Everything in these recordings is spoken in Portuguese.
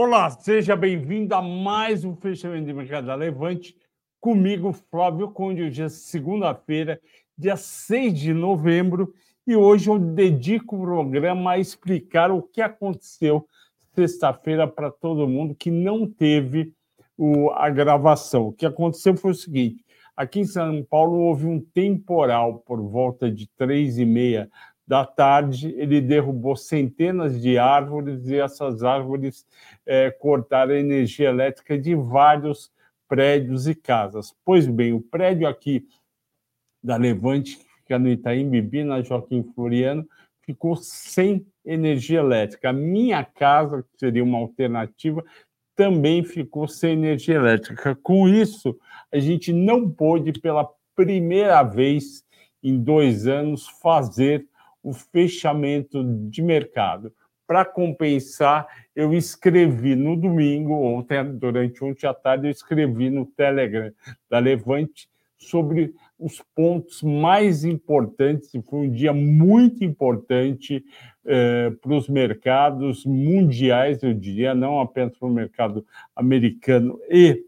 Olá, seja bem-vindo a mais um fechamento de mercado da Levante. Comigo, Flávio Conde, hoje é segunda-feira, dia 6 de novembro, e hoje eu dedico o programa a explicar o que aconteceu sexta-feira para todo mundo que não teve o, a gravação. O que aconteceu foi o seguinte: aqui em São Paulo houve um temporal por volta de três e meia da tarde, ele derrubou centenas de árvores e essas árvores é, cortaram a energia elétrica de vários prédios e casas. Pois bem, o prédio aqui da Levante, que fica no Itaim Bibi, na Joaquim Floriano, ficou sem energia elétrica. A minha casa, que seria uma alternativa, também ficou sem energia elétrica. Com isso, a gente não pôde, pela primeira vez em dois anos, fazer o fechamento de mercado. Para compensar, eu escrevi no domingo, ontem, durante ontem à tarde, eu escrevi no Telegram da Levante sobre os pontos mais importantes, e foi um dia muito importante eh, para os mercados mundiais, eu diria, não apenas para o mercado americano e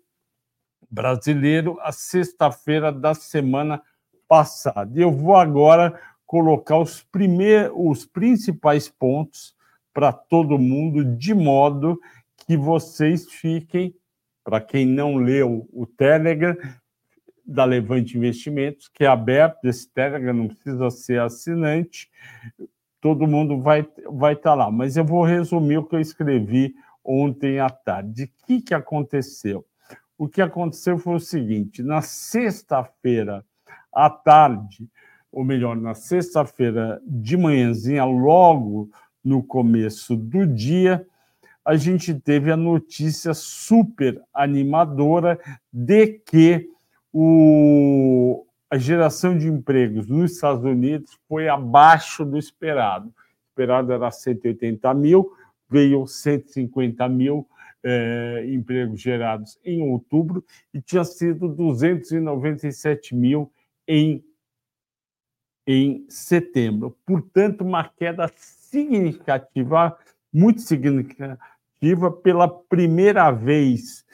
brasileiro, a sexta-feira da semana passada. Eu vou agora colocar os, primeiros, os principais pontos para todo mundo, de modo que vocês fiquem, para quem não leu o Telegram, da Levante Investimentos, que é aberto, esse Telegram não precisa ser assinante, todo mundo vai vai estar tá lá. Mas eu vou resumir o que eu escrevi ontem à tarde. O que, que aconteceu? O que aconteceu foi o seguinte: na sexta-feira à tarde, ou melhor, na sexta-feira de manhãzinha, logo no começo do dia, a gente teve a notícia super animadora de que o, a geração de empregos nos Estados Unidos foi abaixo do esperado. O esperado era 180 mil, veio 150 mil eh, empregos gerados em outubro e tinha sido 297 mil em em setembro. Portanto, uma queda significativa, muito significativa, pela primeira vez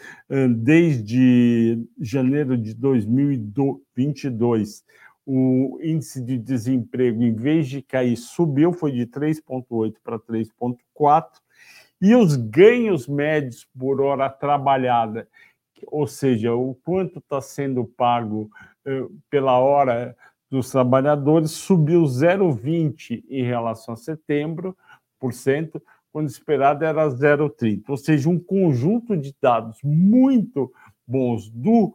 desde janeiro de 2022. O índice de desemprego, em vez de cair, subiu, foi de 3,8 para 3,4. E os ganhos médios por hora trabalhada, ou seja, o quanto está sendo pago pela hora dos trabalhadores subiu 0,20 em relação a setembro, por cento, quando esperado era 0,30. Ou seja, um conjunto de dados muito bons do,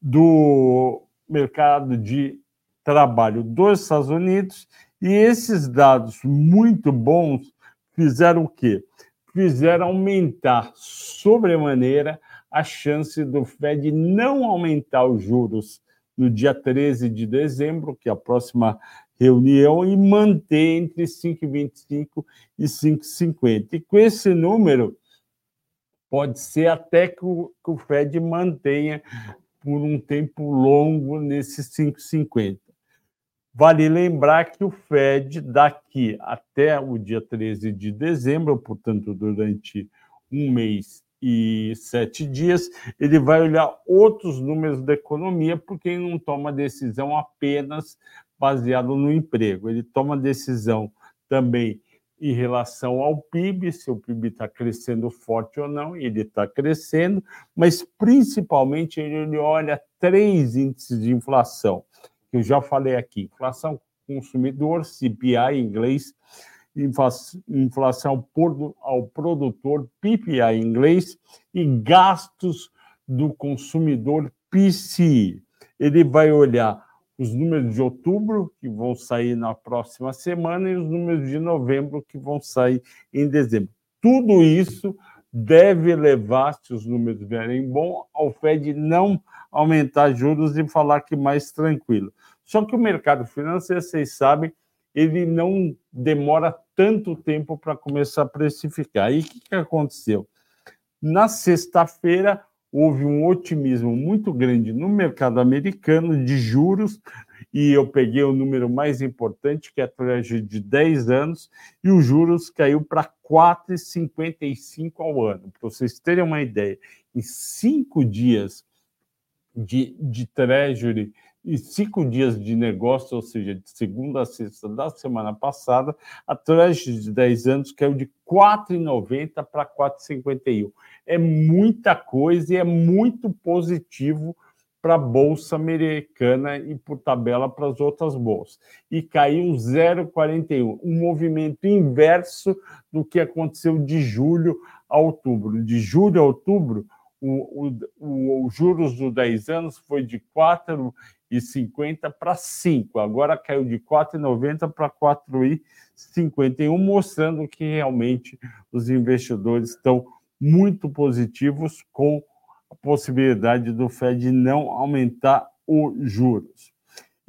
do mercado de trabalho dos Estados Unidos, e esses dados muito bons fizeram o quê? Fizeram aumentar sobremaneira a chance do Fed não aumentar os juros no dia 13 de dezembro, que é a próxima reunião, e manter entre 5,25 e 5,50. E com esse número, pode ser até que o, que o Fed mantenha por um tempo longo nesses 5,50. Vale lembrar que o Fed, daqui até o dia 13 de dezembro, portanto, durante um mês e sete dias, ele vai olhar outros números da economia, porque ele não toma decisão apenas baseado no emprego, ele toma decisão também em relação ao PIB, se o PIB está crescendo forte ou não, ele está crescendo, mas principalmente ele olha três índices de inflação, que eu já falei aqui: inflação consumidor, CPI em inglês, inflação por, ao produtor, PPI em inglês, e gastos do consumidor, PCI. Ele vai olhar os números de outubro, que vão sair na próxima semana, e os números de novembro, que vão sair em dezembro. Tudo isso deve levar, se os números vierem bom, ao Fed não aumentar juros e falar que mais tranquilo. Só que o mercado financeiro, vocês sabem, ele não demora tanto tempo para começar a precificar. E o que, que aconteceu? Na sexta-feira, houve um otimismo muito grande no mercado americano de juros, e eu peguei o número mais importante, que é a Treasury de 10 anos, e os juros caiu para 4,55 ao ano. Para vocês terem uma ideia, em cinco dias de, de Treasury e cinco dias de negócio, ou seja, de segunda a sexta da semana passada, a Treasury de 10 anos caiu de 4,90 para 4,51. É muita coisa e é muito positivo para a Bolsa Americana e, por tabela, para as outras bolsas. E caiu 0,41, um movimento inverso do que aconteceu de julho a outubro. De julho a outubro, o, juros dos 10 anos foi de 4,50 para 5, agora caiu de 4,90 para 4,51, mostrando que realmente os investidores estão muito positivos com a possibilidade do Fed não aumentar os juros.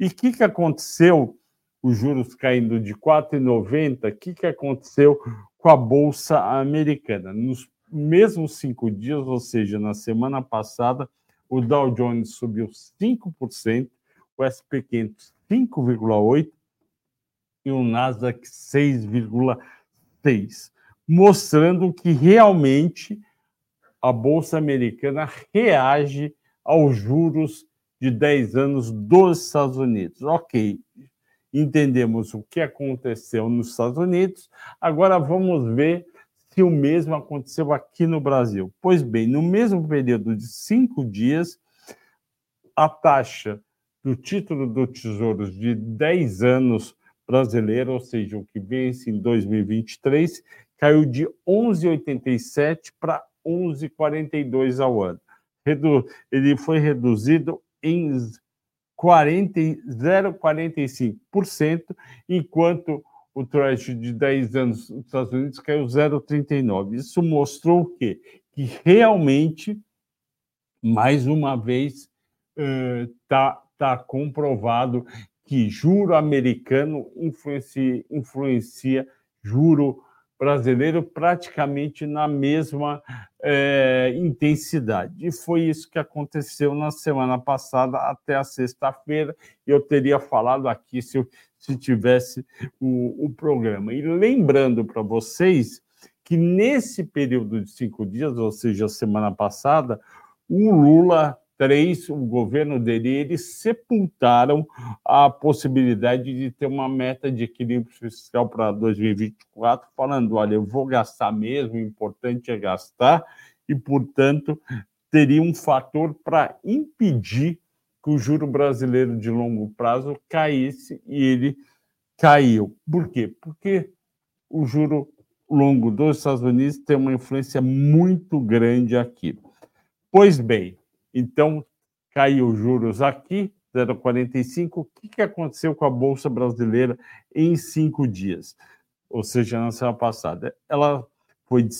E o que, que aconteceu? Os juros caindo de 4,90, o que, que aconteceu com a Bolsa Americana? Nos mesmos cinco dias, ou seja, na semana passada, o Dow Jones subiu 5%, o SP 500 5,8% e o Nasdaq 6,6%, mostrando que realmente a Bolsa Americana reage aos juros de 10 anos dos Estados Unidos. Ok, entendemos o que aconteceu nos Estados Unidos, agora vamos ver se o mesmo aconteceu aqui no Brasil. Pois bem, no mesmo período de cinco dias, a taxa do título do Tesouro de 10 anos brasileiro, ou seja, o que vence em 2023, caiu de 11,87 para 11,42 ao ano. Ele foi reduzido em 0,45%, enquanto o Treasury de 10 anos nos Estados Unidos caiu 0,39. Isso mostrou o quê? Que realmente, mais uma vez, está uh, tá comprovado que juro americano influencia, influencia juro brasileiro praticamente na mesma é, intensidade. E foi isso que aconteceu na semana passada até a sexta-feira. Eu teria falado aqui se, eu, se tivesse o, o programa. E lembrando para vocês que nesse período de cinco dias, ou seja, semana passada, o Lula Três, o governo dele, eles sepultaram a possibilidade de ter uma meta de equilíbrio fiscal para 2024, falando: olha, eu vou gastar mesmo, o importante é gastar, e, portanto, teria um fator para impedir que o juro brasileiro de longo prazo caísse e ele caiu. Por quê? Porque o juro longo dos Estados Unidos tem uma influência muito grande aqui. Pois bem, então, caiu os juros aqui, 0,45. O que, que aconteceu com a Bolsa Brasileira em cinco dias? Ou seja, na semana passada. Ela foi de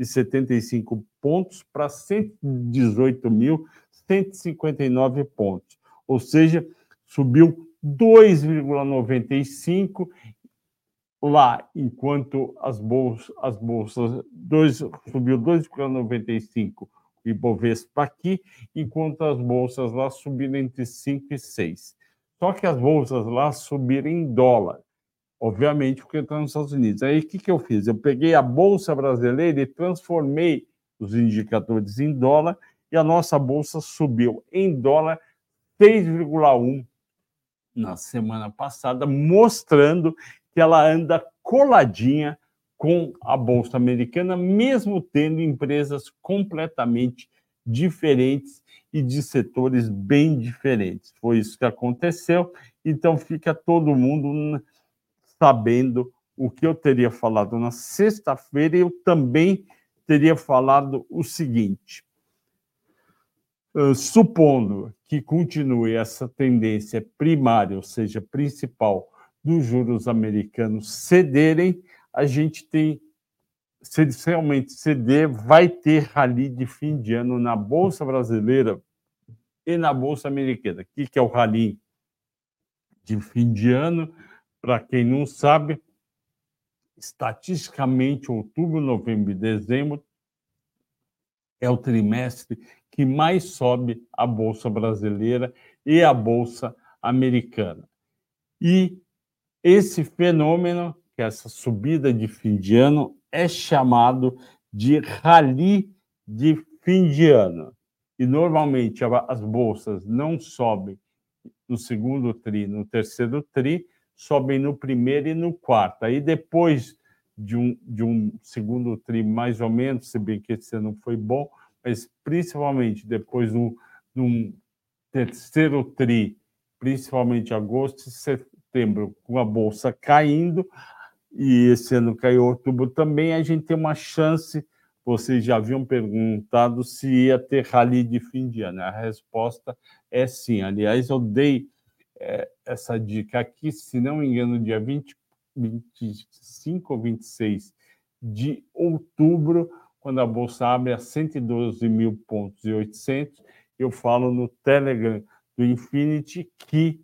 114.775 pontos para 118.159 pontos. Ou seja, subiu 2,95 lá, enquanto as bolsas, as bolsas dois, subiu 2,95 o Ibovespa aqui, enquanto as bolsas lá subiram entre 5 e 6. Só que as bolsas lá subiram em dólar, obviamente porque estão nos Estados Unidos. Aí o que, que eu fiz? Eu peguei a bolsa brasileira e transformei os indicadores em dólar e a nossa bolsa subiu em dólar 6,1 na semana passada, mostrando que ela anda coladinha com a Bolsa Americana, mesmo tendo empresas completamente diferentes e de setores bem diferentes. Foi isso que aconteceu, então fica todo mundo sabendo o que eu teria falado na sexta-feira. Eu também teria falado o seguinte: uh, supondo que continue essa tendência primária, ou seja, principal, dos juros americanos cederem, a gente tem, se eles realmente ceder, vai ter rally de fim de ano na Bolsa Brasileira e na Bolsa Americana. O que é o rally de fim de ano? Para quem não sabe, estatisticamente, outubro, novembro e dezembro é o trimestre que mais sobe a bolsa brasileira e a bolsa americana. E esse fenômeno, que é essa subida de fim de ano, é chamado de rally de fim de ano. E normalmente as bolsas não sobem no segundo tri, no terceiro tri, sobem no primeiro e no quarto. Aí depois de um, de um segundo tri, mais ou menos, se bem que esse ano foi bom, mas principalmente depois de um terceiro tri, principalmente agosto e setembro, com a bolsa caindo, e esse ano caiu outubro também, a gente tem uma chance. Vocês já haviam perguntado se ia ter rally de fim de ano. A resposta é sim. Aliás, eu dei é, essa dica aqui, se não me engano, dia 20, 25 ou 26 de outubro, quando a bolsa abre a 112 mil pontos e 800. Eu falo no Telegram do Infinity que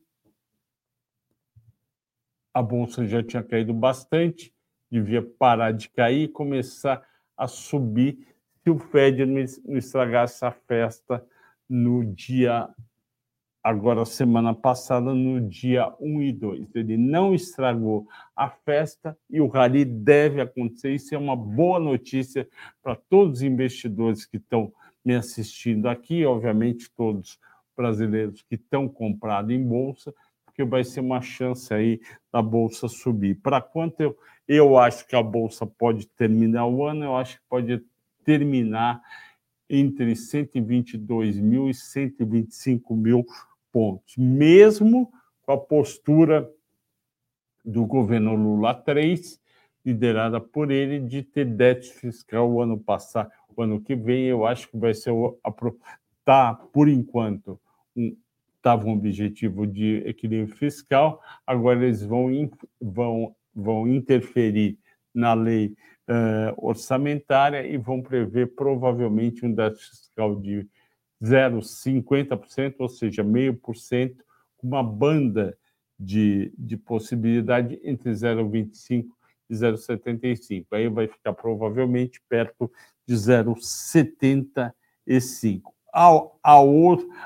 a bolsa já tinha caído bastante, devia parar de cair e começar a subir se o Fed não estragasse a festa no dia agora semana passada no dia 1 e 2. Ele não estragou a festa e o rally deve acontecer. Isso é uma boa notícia para todos os investidores que estão me assistindo aqui, obviamente todos brasileiros que estão comprados em bolsa, porque vai ser uma chance aí da bolsa subir. Para quanto eu, eu acho que a bolsa pode terminar o ano, eu acho que pode terminar entre 122 mil e 125 mil pontos, mesmo com a postura do governo Lula 3, liderada por ele, de ter déficit fiscal o ano passado, o ano que vem, eu acho que vai ser tá por enquanto estava um, um objetivo de equilíbrio fiscal, agora eles vão, vão, vão interferir na lei uh, orçamentária e vão prever provavelmente um déficit fiscal de 0,50%, ou seja, meio por cento, uma banda de, de possibilidade entre 0,25% e 0,75%. Aí vai ficar provavelmente perto de 0,75%. Há, há,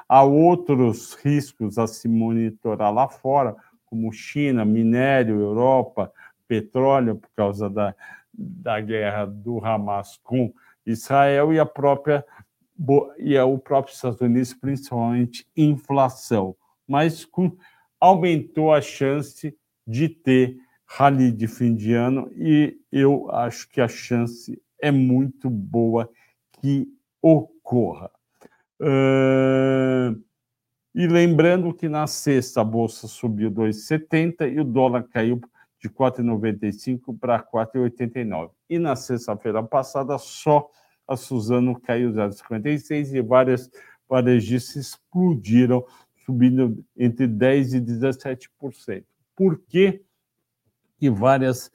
há outros riscos a se monitorar lá fora, como China, minério, Europa, petróleo, por causa da, da guerra do Hamas com Israel e a própria e é o próprio Estados Unidos, principalmente inflação, mas com, aumentou a chance de ter rally de fim de ano e eu acho que a chance é muito boa que ocorra. Uh, e lembrando que na sexta a bolsa subiu 2,70 e o dólar caiu de 4,95 para 4,89. E na sexta-feira passada só a Suzano caiu 0,56 e várias varejistas explodiram, subindo entre 10% e 17%. Por que, que várias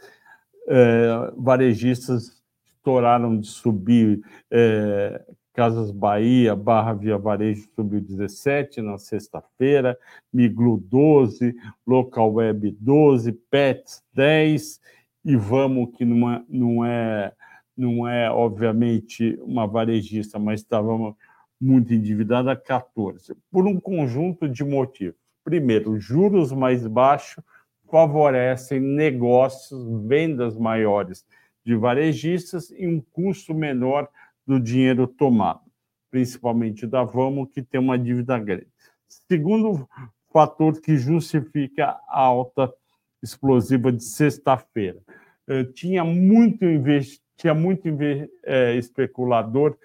eh, varejistas estouraram de subir? Eh, Casas Bahia, Barra Via Varejo subiu 17 na sexta-feira, Miglu 12, Local Web 12, Pets 10 e Vamos, que não é, não é não é, obviamente, uma varejista, mas estava muito endividada, 14, por um conjunto de motivos. Primeiro, juros mais baixos favorecem negócios, vendas maiores de varejistas e um custo menor do dinheiro tomado, principalmente da Vamo, que tem uma dívida grande. Segundo fator que justifica a alta explosiva de sexta-feira. Eh, tinha muito investimento tinha muito é, especulador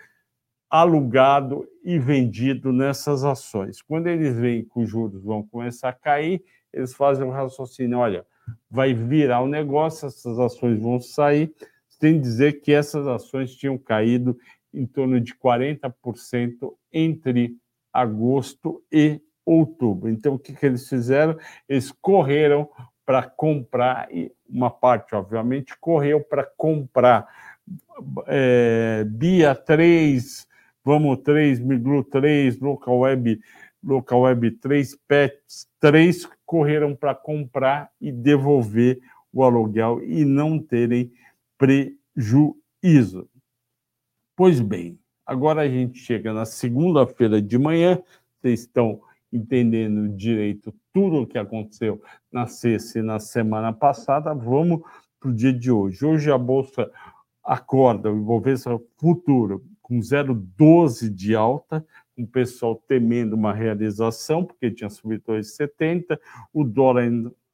alugado e vendido nessas ações. Quando eles veem que os juros vão começar a cair, eles fazem um raciocínio: olha, vai virar um negócio, essas ações vão sair, sem dizer que essas ações tinham caído em torno de 40% entre agosto e outubro. Então, o que, que eles fizeram? Eles correram para comprar, e uma parte, obviamente, correu para comprar é, Bia 3, Vamos 3, Miglu 3, Local Web, Local Web 3, Pets 3, correram para comprar e devolver o aluguel e não terem prejuízo. Pois bem, agora a gente chega na segunda-feira de manhã, vocês estão entendendo direito tudo o que aconteceu na sexta e na semana passada, vamos para o dia de hoje. Hoje a Bolsa acorda, o Ibovespa Futuro, com 0,12 de alta, com o pessoal temendo uma realização, porque tinha subido 2,70, o dólar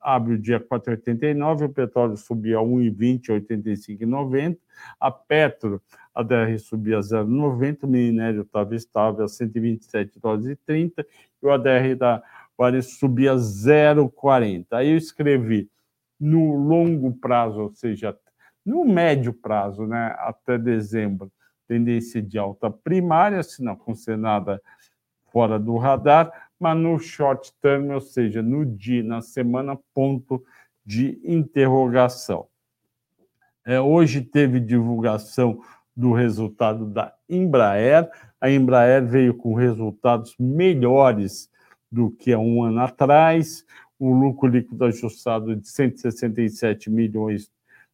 abre o dia 4,89, o petróleo subia a 1,20, 85,90, a Petro, a DR subia a 0,90, o minério estava estável a 127 dólares e 30, e o ADR da Vale subia 0,40. Aí eu escrevi no longo prazo, ou seja, no médio prazo, né, até dezembro, tendência de alta primária, se não acontecer nada fora do radar, mas no short term, ou seja, no dia, na semana, ponto de interrogação. É, hoje teve divulgação do resultado da Embraer. A Embraer veio com resultados melhores do que há um ano atrás. O lucro líquido ajustado de 167 milhões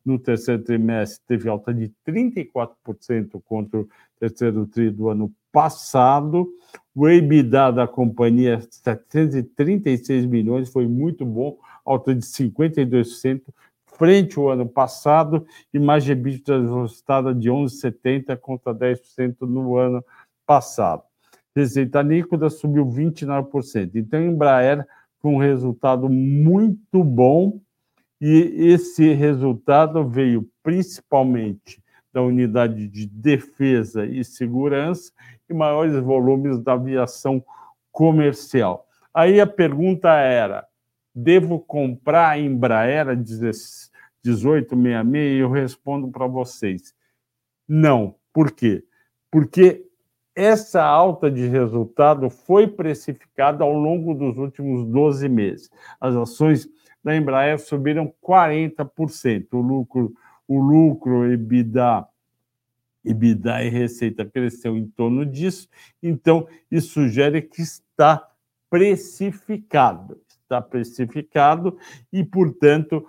no terceiro trimestre teve alta de 34% contra o terceiro tri do ano passado. O EBITDA da companhia, 736 milhões, foi muito bom, alta de 52% frente ao ano passado, e margem EBITDA ajustada de 11,70 contra 10% no ano passado. Receita líquida subiu 29%. Então, Embraer foi um resultado muito bom, e esse resultado veio principalmente da unidade de defesa e segurança e maiores volumes da aviação comercial. Aí a pergunta era: devo comprar a Embraer 1866? E eu respondo para vocês: não. Por quê? Porque essa alta de resultado foi precificada ao longo dos últimos 12 meses. As ações da Embraer subiram 40%. O lucro o lucro, EBITDA, EBITDA e receita cresceu em torno disso, então isso sugere que está precificado, está precificado e, portanto,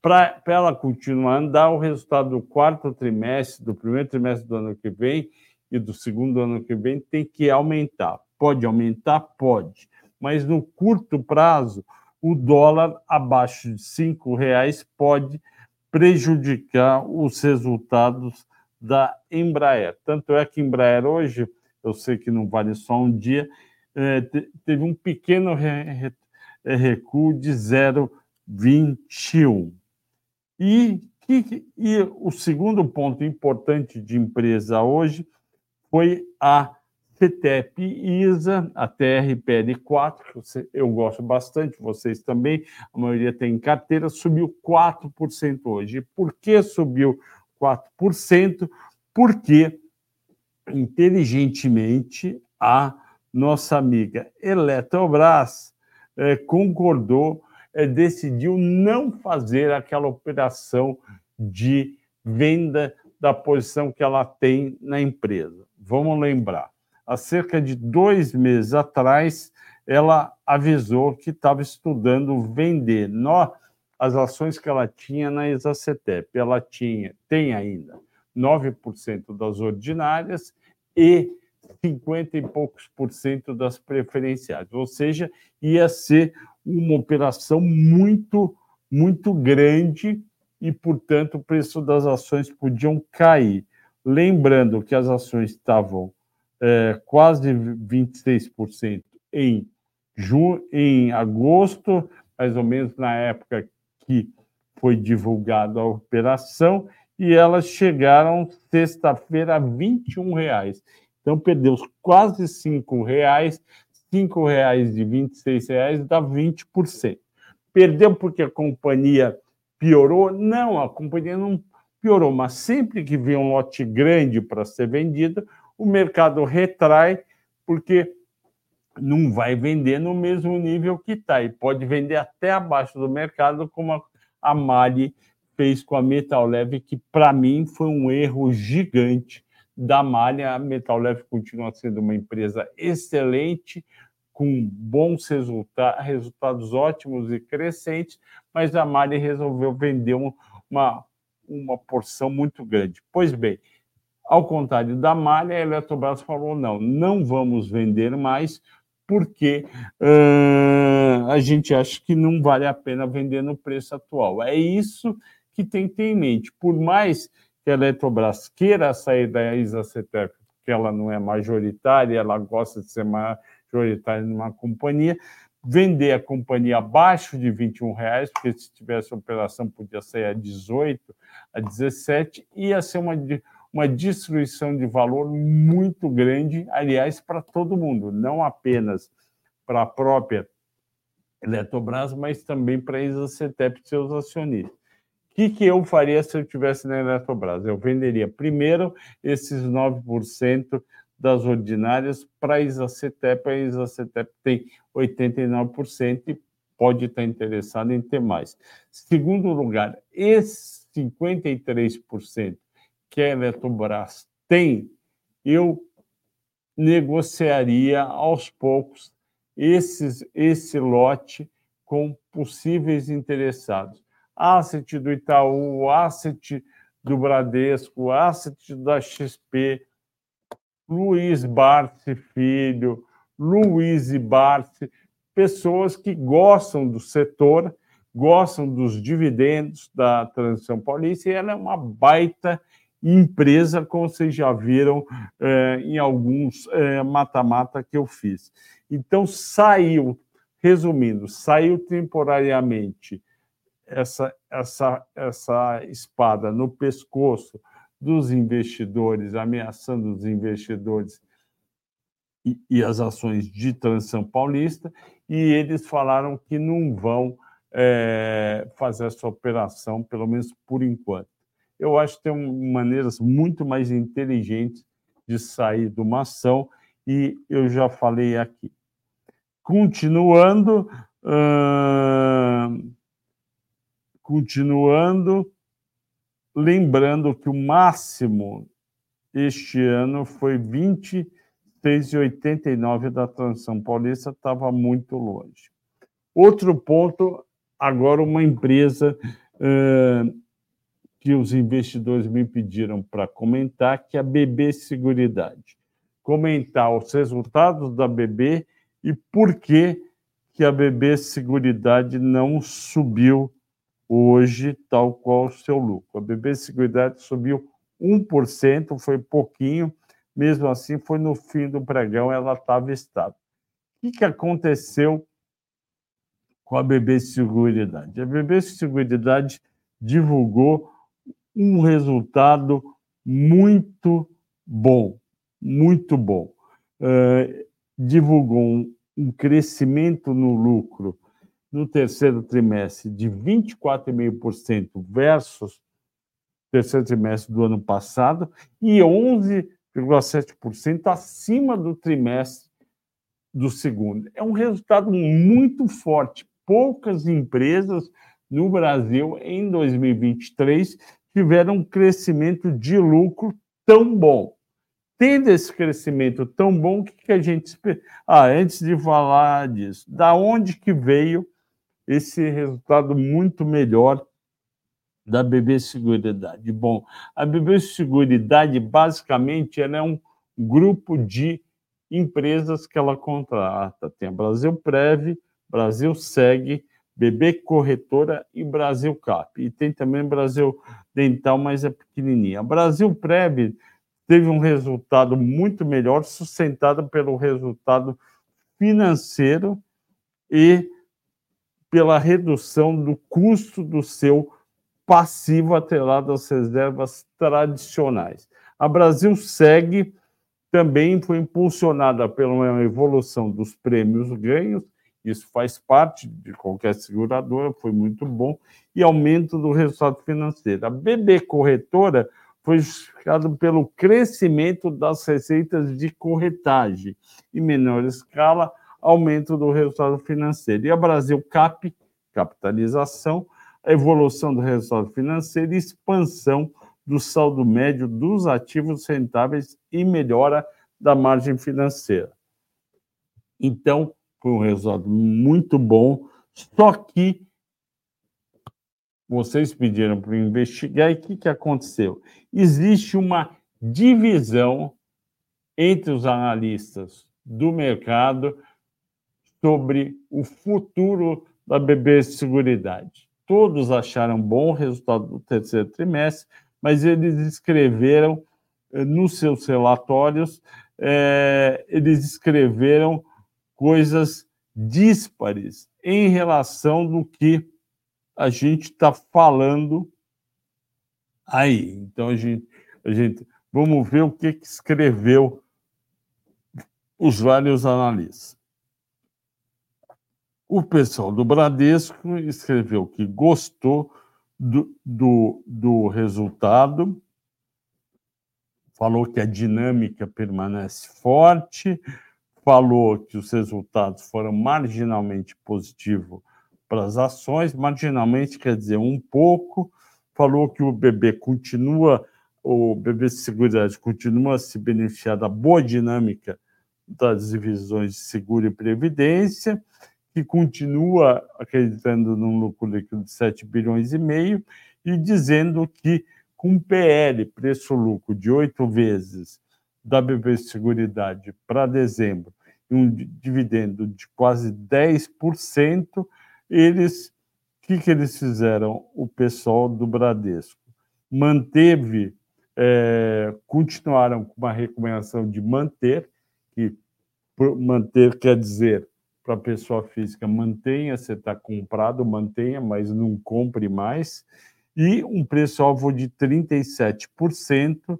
para ela continuar a andar, o resultado do quarto trimestre, do primeiro trimestre do ano que vem e do segundo ano que vem tem que aumentar. Pode aumentar? Pode. Mas no curto prazo, o dólar abaixo de cinco reais pode prejudicar os resultados da Embraer. Tanto é que Embraer hoje, eu sei que não vale só um dia, é, teve um pequeno é, recuo de 0,21. E, e, e o segundo ponto importante de empresa hoje foi a CETEP ISA, a TRPL4, eu gosto bastante, vocês também, a maioria tem carteira, subiu 4% hoje. Por que subiu 4%? Porque, inteligentemente, a nossa amiga Eletrobras eh, concordou, eh, decidiu não fazer aquela operação de venda da posição que ela tem na empresa. Vamos lembrar há cerca de dois meses atrás, ela avisou que estava estudando vender nó, as ações que ela tinha na Exacetep. Ela tinha, tem ainda 9% das ordinárias e 50 e poucos por cento das preferenciais. Ou seja, ia ser uma operação muito, muito grande e, portanto, o preço das ações podiam cair. Lembrando que as ações estavam é, quase 26% em, junho, em agosto, mais ou menos na época que foi divulgada a operação, e elas chegaram sexta-feira a 21 reais. Então, perdeu quase R$ reais, R$ reais de R$ reais dá 20%. Perdeu porque a companhia piorou? Não, a companhia não piorou, mas sempre que vem um lote grande para ser vendido, o mercado retrai, porque não vai vender no mesmo nível que está, e pode vender até abaixo do mercado, como a Mali fez com a Metal Leve, que para mim foi um erro gigante da Mali. A Metal Leve continua sendo uma empresa excelente, com bons resultados, resultados ótimos e crescentes, mas a Mali resolveu vender uma, uma porção muito grande. Pois bem, ao contrário da Malha, a Eletrobras falou: não, não vamos vender mais, porque uh, a gente acha que não vale a pena vender no preço atual. É isso que tem que ter em mente. Por mais que a Eletrobras queira sair da Isacetec, porque ela não é majoritária, ela gosta de ser majoritária numa companhia, vender a companhia abaixo de 21 reais, porque se tivesse operação podia sair a 18, a 17, ia ser uma uma destruição de valor muito grande, aliás, para todo mundo, não apenas para a própria Eletrobras, mas também para a Isacetep e seus acionistas. O que, que eu faria se eu estivesse na Eletrobras? Eu venderia primeiro esses 9% das ordinárias para a Isacetep. A Isacetep tem 89% e pode estar interessado em ter mais. Segundo lugar, esses 53% que a Eletrobras tem, eu negociaria aos poucos esses, esse lote com possíveis interessados. Asset do Itaú, asset do Bradesco, asset da XP, Luiz Barsi Filho, Luiz Barsi, pessoas que gostam do setor, gostam dos dividendos da transição paulista, e ela é uma baita empresa, como vocês já viram é, em alguns é, mata-mata que eu fiz. Então, saiu, resumindo, saiu temporariamente essa, essa, essa espada no pescoço dos investidores, ameaçando os investidores e, e as ações de transição paulista, e eles falaram que não vão é, fazer essa operação, pelo menos por enquanto eu acho que tem maneiras muito mais inteligentes de sair de uma ação, e eu já falei aqui. Continuando, continuando, lembrando que o máximo este ano foi 26,89 da transição paulista, estava muito longe. Outro ponto, agora uma empresa que os investidores me pediram para comentar, que é a BB Seguridade. Comentar os resultados da BB e por que, que a BB Seguridade não subiu hoje, tal qual o seu lucro. A BB Seguridade subiu 1%, foi pouquinho, mesmo assim, foi no fim do pregão, ela estava estável. O que, que aconteceu com a BB Seguridade? A BB Seguridade divulgou um resultado muito bom, muito bom. Uh, divulgou um, um crescimento no lucro no terceiro trimestre de 24,5% versus terceiro trimestre do ano passado e 11,7% acima do trimestre do segundo. É um resultado muito forte. Poucas empresas no Brasil em 2023 tiveram um crescimento de lucro tão bom. Tendo esse crescimento tão bom, o que, a gente? Ah, antes de falar disso, da onde que veio esse resultado muito melhor da BB Seguridade? Bom, a BB Seguridade, basicamente, ela é um grupo de empresas que ela contrata. Tem a Brasil Prev, Brasil Seg, BB Corretora e Brasil Cap. E tem também Brasil Dental, mas é pequenininha. Brasil Prev teve um resultado muito melhor, sustentado pelo resultado financeiro e pela redução do custo do seu passivo atrelado às reservas tradicionais. A Brasil segue também foi impulsionada pela evolução dos prêmios ganhos isso faz parte de qualquer seguradora, foi muito bom, e aumento do resultado financeiro. A BB Corretora foi justificado pelo crescimento das receitas de corretagem, em menor escala, aumento do resultado financeiro. E a Brasil Cap, capitalização, a evolução do resultado financeiro e expansão do saldo médio dos ativos rentáveis e melhora da margem financeira. Então, foi um resultado muito bom, só que vocês pediram para investigar e o que, que aconteceu? Existe uma divisão entre os analistas do mercado sobre o futuro da BB Seguridade. Todos acharam bom o resultado do terceiro trimestre, mas eles escreveram eh, nos seus relatórios, é, eles escreveram coisas díspares em relação do que a gente está falando aí. Então, a gente, a gente vamos ver o que, que escreveu os vários analistas. O pessoal do Bradesco escreveu que gostou do, do, do resultado, falou que a dinâmica permanece forte, falou que os resultados foram marginalmente positivos para as ações, marginalmente quer dizer um pouco, falou que o BB continua, o BB Seguridade continua a se beneficiar da boa dinâmica das divisões de seguro e previdência, que continua acreditando num lucro líquido de 7 bilhões e meio e dizendo que com PL, preço-lucro de oito vezes da BB Seguridade para dezembro e um dividendo de quase 10%, eles, o que, que eles fizeram? O pessoal do Bradesco manteve, é, continuaram com uma recomendação de manter, que manter quer dizer para a pessoa física, mantenha, você está comprado, mantenha, mas não compre mais, e um preço-alvo de 37%,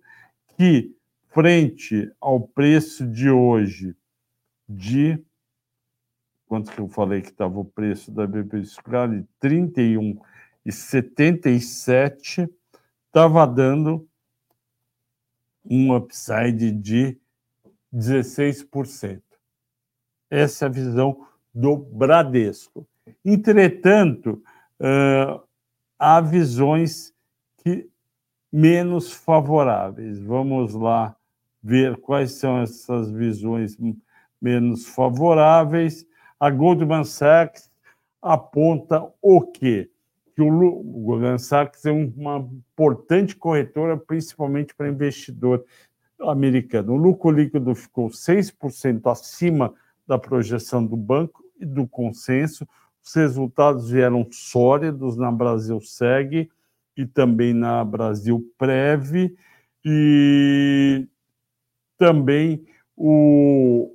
que, frente ao preço de hoje de quanto que eu falei que estava o preço da BP Claro, 31,77, estava dando um upside de 16%. Essa é a visão do Bradesco. Entretanto, uh, há visões que menos favoráveis. Vamos lá ver quais são essas visões menos favoráveis a Goldman Sachs aponta o quê? Que o Goldman Sachs é uma importante corretora, principalmente para investidor americano. O lucro líquido ficou 6% acima da projeção do banco e do consenso. Os resultados vieram sólidos na Brasil Seg e também na Brasil Prev e também o,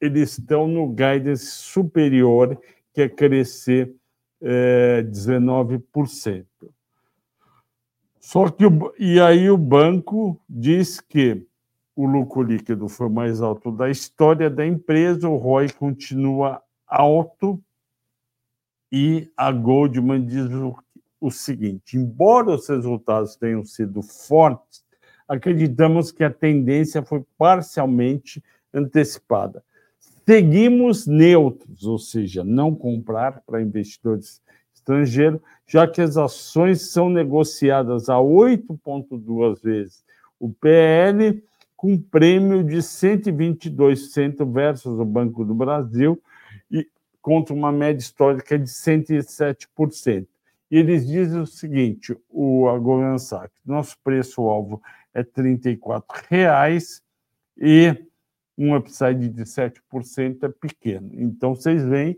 eles estão no guidance superior, que é crescer é, 19%. Só que, e aí o banco diz que o lucro líquido foi mais alto da história da empresa, o ROI continua alto, e a Goldman diz o, o seguinte: embora os resultados tenham sido fortes, acreditamos que a tendência foi parcialmente antecipada. Seguimos neutros, ou seja, não comprar para investidores estrangeiros, já que as ações são negociadas a 8,2 vezes o PL, com prêmio de 122% versus o Banco do Brasil, e contra uma média histórica de 107%. E eles dizem o seguinte, o Goldman Sachs, nosso preço-alvo é R$ 34,00 e um upside de 7% é pequeno. Então, vocês veem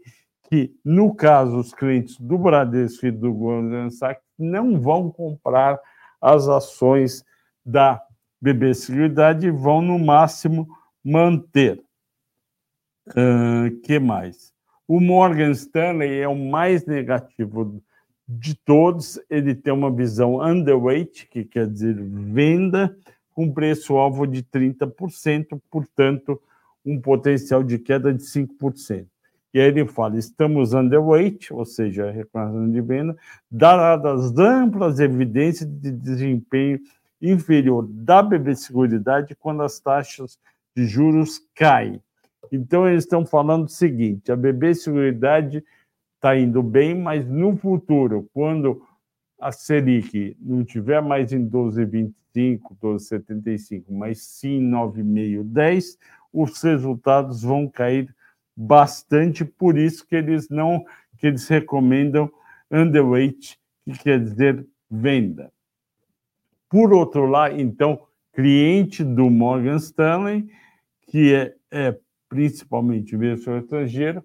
que, no caso, os clientes do Bradesco e do Goldman Sachs não vão comprar as ações da BB Seguridade e vão, no máximo, manter. Uh, que mais? O Morgan Stanley é o mais negativo de todos. Ele tem uma visão underweight, que quer dizer venda, com preço-alvo de 30%, portanto, um potencial de queda de 5%. E aí ele fala: estamos underweight, ou seja, reclamação de venda, dadas amplas evidências de desempenho inferior da BB Seguridade quando as taxas de juros caem. Então, eles estão falando o seguinte: a BB Seguridade está indo bem, mas no futuro, quando a Selic não tiver mais em 12,25, 12,75, mas sim 9,5, 10, os resultados vão cair bastante, por isso que eles não que eles recomendam underweight, que quer dizer venda. Por outro lado, então, cliente do Morgan Stanley, que é, é principalmente investidor estrangeiro,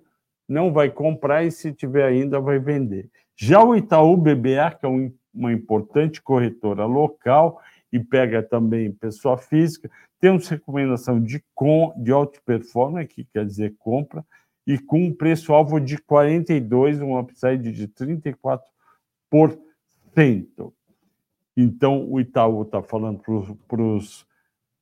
não vai comprar e, se tiver ainda, vai vender. Já o Itaú BBA, que é um, uma importante corretora local e pega também pessoa física, temos recomendação de, com, de alta performance, que quer dizer compra, e com um preço-alvo de 42, um upside de 34%. Então, o Itaú está falando para os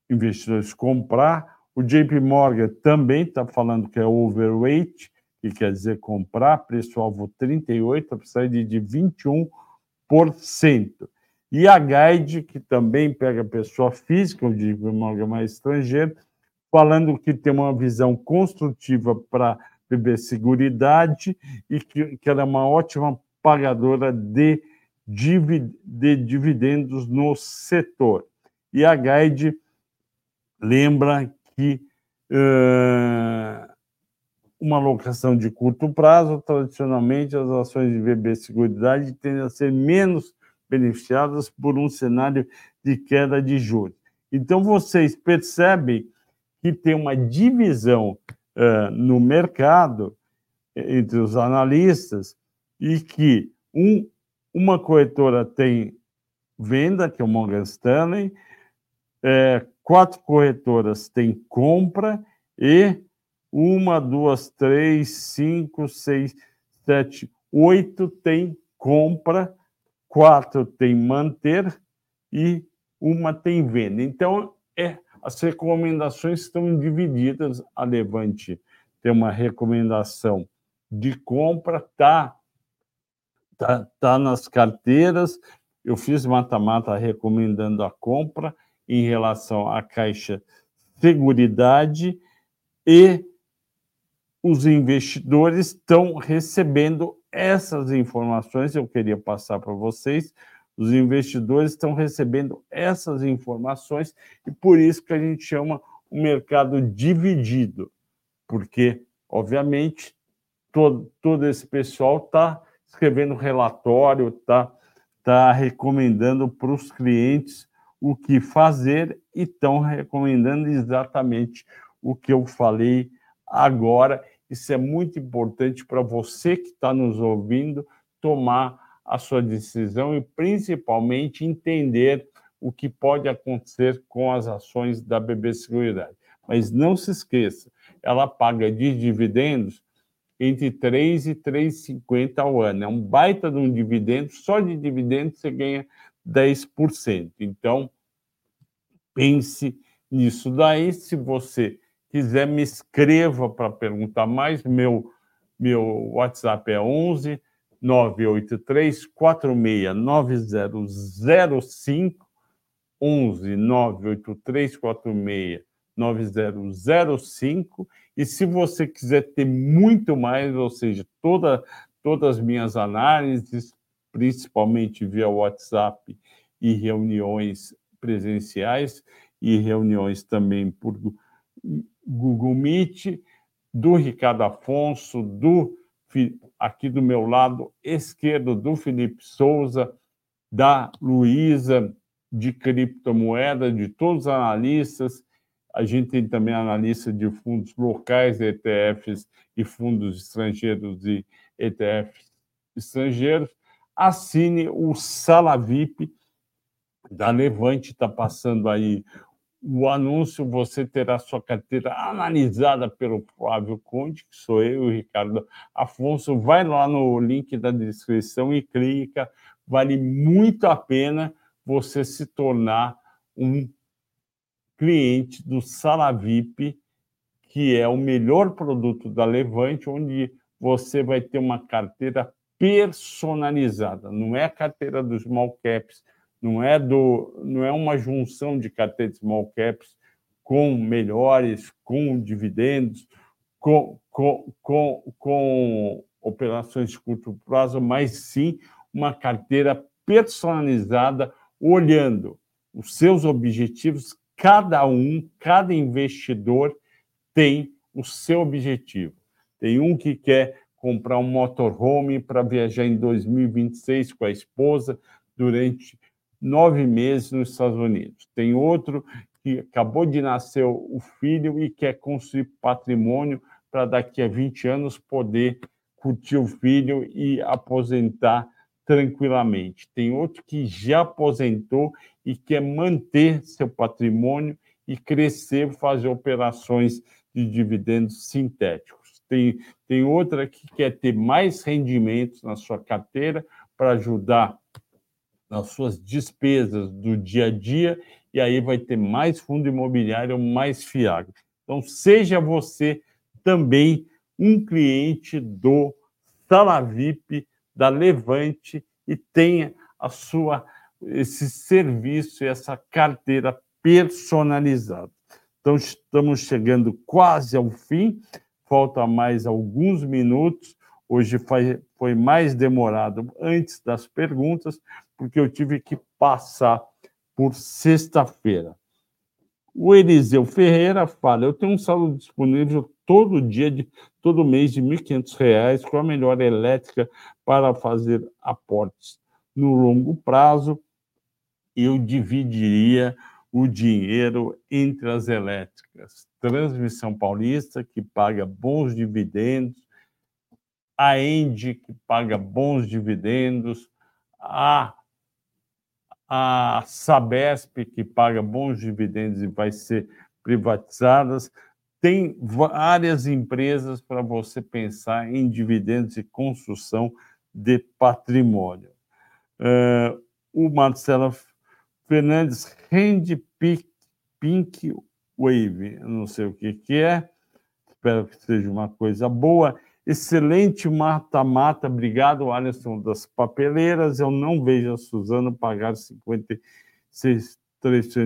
investidores comprar, o JP Morgan também está falando que é overweight, que quer dizer comprar, preço-alvo 38, upside de 21%. E a Guide, que também pega pessoa física, o JP Morgan mais estrangeiro, falando que tem uma visão construtiva para BB Seguridade e que, que ela é uma ótima pagadora de, de dividendos no setor. E a Guide lembra que uh, uma alocação de curto prazo, tradicionalmente as ações de BB Seguridade tendem a ser menos beneficiadas por um cenário de queda de juros. Então, vocês percebem que tem uma divisão uh, no mercado entre os analistas e que um, uma corretora tem venda, que é o Morgan Stanley, é, quatro corretoras têm compra e uma, duas, três, cinco, seis, sete, oito tem compra, quatro tem manter e uma tem venda. Então, é, as recomendações estão divididas. A Levante tem uma recomendação de compra, tá, tá, tá nas carteiras. Eu fiz mata-mata recomendando a compra em relação à Caixa Seguridade e os investidores estão recebendo essas informações. Eu queria passar para vocês. Os investidores estão recebendo essas informações e por isso que a gente chama o mercado dividido, porque, obviamente, todo, todo esse pessoal está escrevendo relatório, está tá recomendando para os clientes o que fazer e estão recomendando exatamente o que eu falei agora. Isso é muito importante para você que está nos ouvindo tomar a sua decisão e principalmente entender o que pode acontecer com as ações da BB Seguridade. Mas não se esqueça, ela paga de dividendos entre 3 e 3,50 ao ano. É um baita de um dividendo, só de dividendo você ganha 10%. Então, pense nisso daí. Se você quiser, me escreva para perguntar mais. Meu, meu WhatsApp é 11 983 46 9005 11 983 46 9005 e se você quiser ter muito mais, ou seja, toda, todas as minhas análises, principalmente via WhatsApp e reuniões presenciais e reuniões também por Google Meet, do Ricardo Afonso, do aqui do meu lado esquerdo, do Felipe Souza, da Luísa, de criptomoeda, de todos os analistas. A gente tem também analista de fundos locais, ETFs e fundos estrangeiros e ETFs estrangeiros. Assine o Sala VIP da Levante, está passando aí o anúncio, você terá sua carteira analisada pelo Flávio Conde, que sou eu, Ricardo Afonso. Vai lá no link da descrição e clica. Vale muito a pena você se tornar um cliente do Sala VIP, que é o melhor produto da Levante, onde você vai ter uma carteira personalizada. Não é a carteira dos small caps, não é, do, não é uma junção de carteira de small caps com melhores, com dividendos, com, com, com, com operações de curto prazo, mas sim uma carteira personalizada, olhando os seus objetivos. Cada um, cada investidor tem o seu objetivo. tem um que quer comprar um motorhome para viajar em 2026 com a esposa durante nove meses nos Estados Unidos. Tem outro que acabou de nascer o filho e quer construir patrimônio para daqui a 20 anos poder curtir o filho e aposentar tranquilamente. Tem outro que já aposentou e quer manter seu patrimônio e crescer, fazer operações de dividendos sintéticos. Tem, tem outra que quer ter mais rendimentos na sua carteira para ajudar nas suas despesas do dia a dia, e aí vai ter mais fundo imobiliário mais fiável. Então, seja você também um cliente do Sala VIP, da Levante, e tenha a sua esse serviço e essa carteira personalizada. Então, estamos chegando quase ao fim, falta mais alguns minutos. Hoje foi mais demorado antes das perguntas, porque eu tive que passar por sexta-feira. O Eliseu Ferreira fala: eu tenho um saldo disponível todo dia, de, todo mês, de R$ 1.500 com a melhor elétrica para fazer aportes. No longo prazo, eu dividiria o dinheiro entre as elétricas. Transmissão Paulista, que paga bons dividendos, a Endi, que paga bons dividendos, a a Sabesp, que paga bons dividendos e vai ser privatizadas. Tem várias empresas para você pensar em dividendos e construção de patrimônio. Uh, o Marcelo Fernandes rende Pink Wave, não sei o que, que é, espero que seja uma coisa boa. Excelente mata-mata. Obrigado, Alisson das papeleiras. Eu não vejo a Suzano pagar 56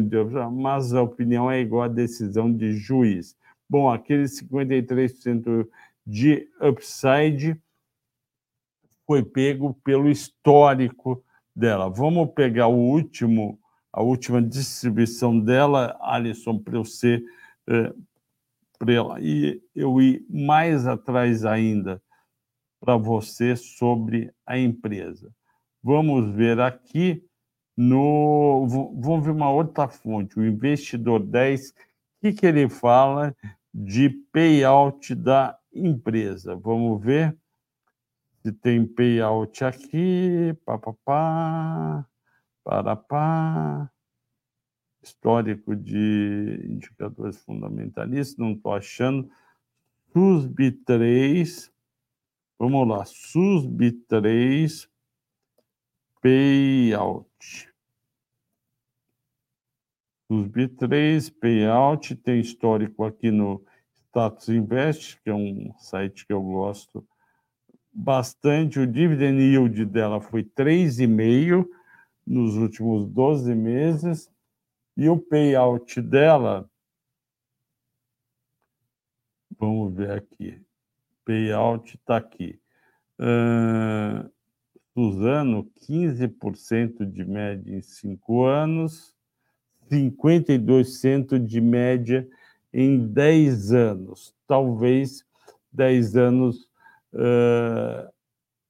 de euros, mas a opinião é igual à decisão de juiz. Bom, aquele 53% de upside foi pego pelo histórico dela. Vamos pegar o último, a última distribuição dela, Alisson, para eu ser eh, para e eu ir mais atrás ainda para você sobre a empresa. Vamos ver aqui no vamos ver uma outra fonte, o investidor 10, o que, que ele fala de payout da empresa. Vamos ver se tem payout aqui, pá, pá, pá, para, pá histórico de indicadores fundamentalistas, não estou achando. SUSB 3, vamos lá, SUSB 3, payout. SUSB 3, payout, tem histórico aqui no Status Invest, que é um site que eu gosto bastante. O dividend yield dela foi 3,5 nos últimos 12 meses e o payout dela, vamos ver aqui, payout está aqui. Uh, Suzano, 15% de média em cinco anos, 52% de média em 10 anos. Talvez 10 anos, uh,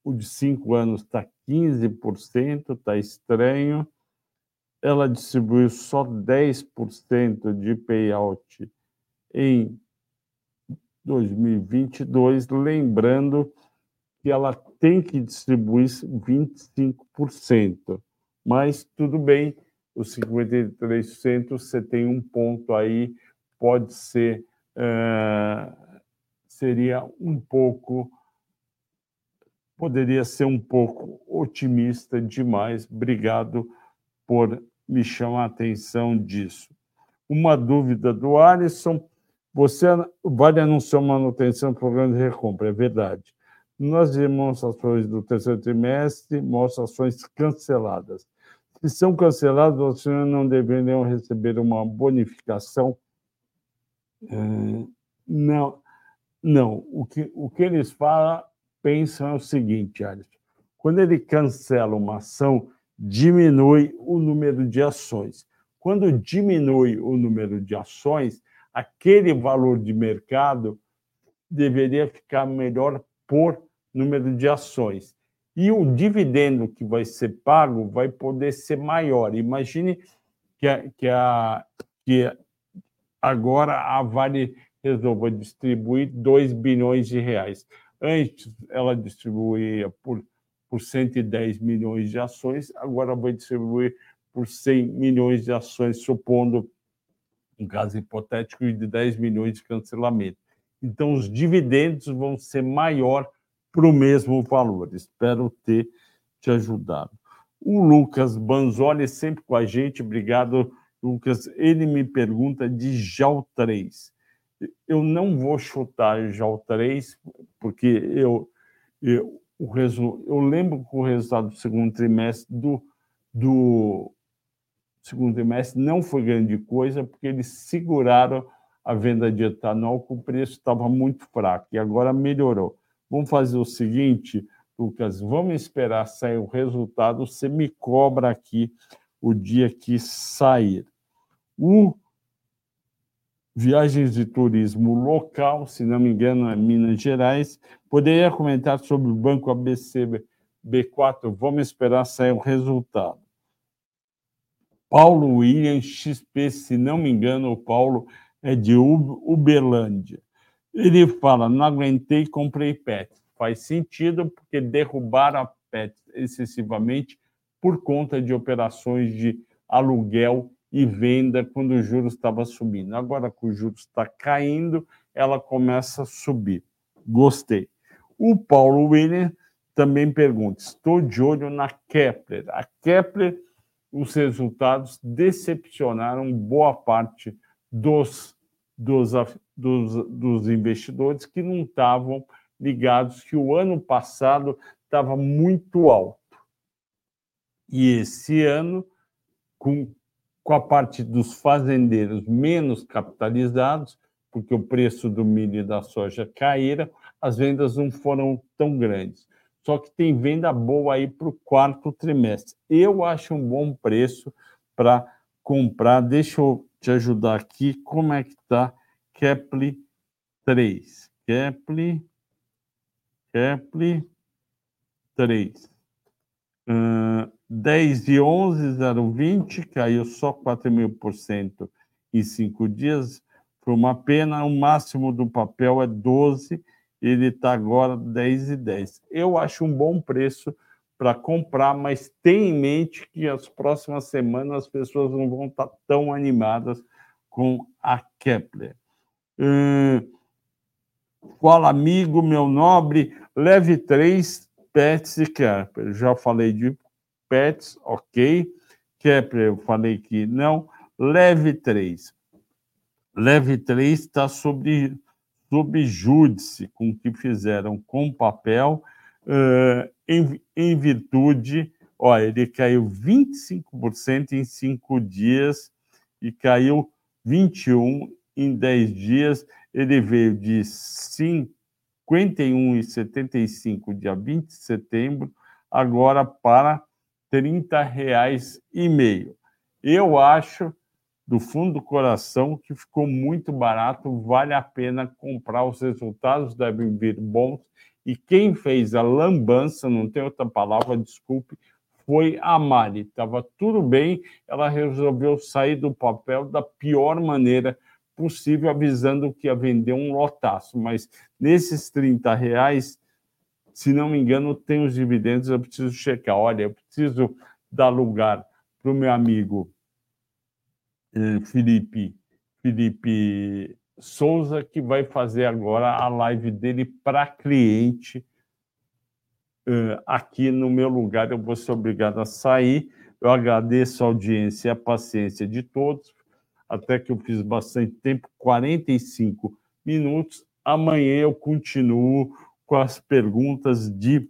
o de cinco anos está 15%, está estranho ela distribuiu só 10% de payout em 2022, lembrando que ela tem que distribuir 25%. Mas tudo bem, os 53% você tem um ponto aí, pode ser, uh, seria um pouco, poderia ser um pouco otimista demais. Obrigado por me chama a atenção disso. Uma dúvida do Alisson: você vale anunciar manutenção do programa de recompra, é verdade. Nas demonstrações do terceiro trimestre, mostra ações canceladas. Se são canceladas, senhores não deveriam receber uma bonificação? É, não, não. O que, o que eles falam, pensam é o seguinte, Alisson. Quando ele cancela uma ação, diminui o número de ações. Quando diminui o número de ações, aquele valor de mercado deveria ficar melhor por número de ações. E o dividendo que vai ser pago vai poder ser maior. Imagine que, a, que, a, que agora a Vale resolva distribuir 2 bilhões de reais. Antes, ela distribuía por, por 110 milhões de ações, agora vai distribuir por 100 milhões de ações, supondo um caso hipotético de 10 milhões de cancelamento. Então, os dividendos vão ser maior para o mesmo valor. Espero ter te ajudado. O Lucas Banzoli sempre com a gente. Obrigado, Lucas. Ele me pergunta de JAL 3. Eu não vou chutar JAL 3, porque eu, eu, o eu lembro que o resultado do segundo trimestre do, do segundo trimestre não foi grande coisa, porque eles seguraram a venda de etanol, que o preço estava muito fraco, e agora melhorou. Vamos fazer o seguinte, Lucas, vamos esperar sair o resultado, você me cobra aqui o dia que sair. O Viagens de Turismo Local, se não me engano, é Minas Gerais, poderia comentar sobre o Banco ABC B4? Vamos esperar sair o resultado. Paulo William XP, se não me engano, o Paulo é de Uberlândia. Ele fala: não aguentei, comprei PET. Faz sentido, porque derrubaram a PET excessivamente por conta de operações de aluguel e venda quando o juros estava subindo. Agora que o juros está caindo, ela começa a subir. Gostei. O Paulo William também pergunta: estou de olho na Kepler. A Kepler os resultados decepcionaram boa parte dos, dos, dos, dos investidores que não estavam ligados que o ano passado estava muito alto. E esse ano, com, com a parte dos fazendeiros menos capitalizados, porque o preço do milho e da soja caíram, as vendas não foram tão grandes só que tem venda boa aí para o quarto trimestre. Eu acho um bom preço para comprar. Deixa eu te ajudar aqui. Como é que está Kepler 3? Kepler, Kepler 3. Uh, 10 de 11, 0,20, caiu só 4 mil por cento em cinco dias. Foi uma pena. O máximo do papel é 12 ele está agora 10 e 10. Eu acho um bom preço para comprar, mas tenha em mente que as próximas semanas as pessoas não vão estar tá tão animadas com a Kepler. Hum, fala, amigo, meu nobre, leve três Pets e Kepler. Já falei de Pets, ok. Kepler, eu falei que não. Leve três. Leve três está sobre subjúdice com o que fizeram com papel, uh, em, em virtude, olha, ele caiu 25% em cinco dias e caiu 21% em 10 dias. Ele veio de 51,75 dia 20 de setembro, agora para R$ 30,5. Eu acho do fundo do coração que ficou muito barato, vale a pena comprar, os resultados devem vir bons. E quem fez a lambança, não tem outra palavra, desculpe, foi a Mari. Estava tudo bem, ela resolveu sair do papel da pior maneira possível, avisando que ia vender um lotaço. Mas nesses 30 reais, se não me engano, tem os dividendos, eu preciso checar. Olha, eu preciso dar lugar para o meu amigo eh, Felipe, Felipe Souza, que vai fazer agora a live dele para cliente uh, aqui no meu lugar. Eu vou ser obrigado a sair. Eu agradeço a audiência e a paciência de todos, até que eu fiz bastante tempo 45 minutos. Amanhã eu continuo com as perguntas de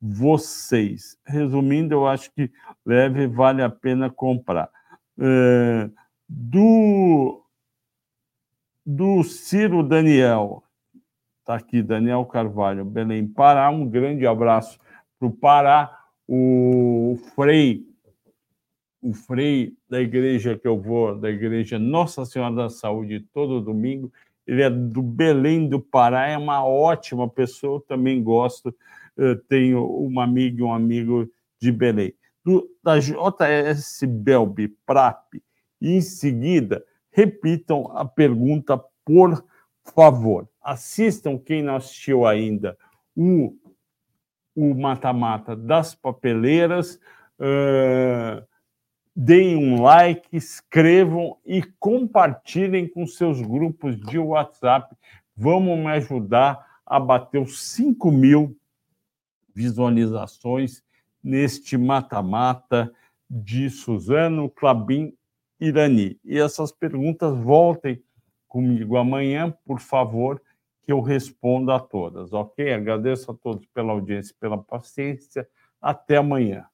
vocês. Resumindo, eu acho que leve vale a pena comprar. Uh, do, do Ciro Daniel. Está aqui, Daniel Carvalho, Belém, Pará. Um grande abraço para o Pará. O Frei, o Frei da igreja que eu vou, da igreja Nossa Senhora da Saúde, todo domingo, ele é do Belém do Pará, é uma ótima pessoa, eu também gosto, eu tenho uma amiga e um amigo de Belém. Do, da JS Belbi Prap, e em seguida, repitam a pergunta, por favor. Assistam, quem não assistiu ainda, o o mata-mata das papeleiras. Uh, deem um like, escrevam e compartilhem com seus grupos de WhatsApp. Vamos me ajudar a bater os 5 mil visualizações neste mata-mata de Suzano Clabin Irani. E essas perguntas voltem comigo amanhã, por favor, que eu responda a todas, ok? Agradeço a todos pela audiência, pela paciência. Até amanhã.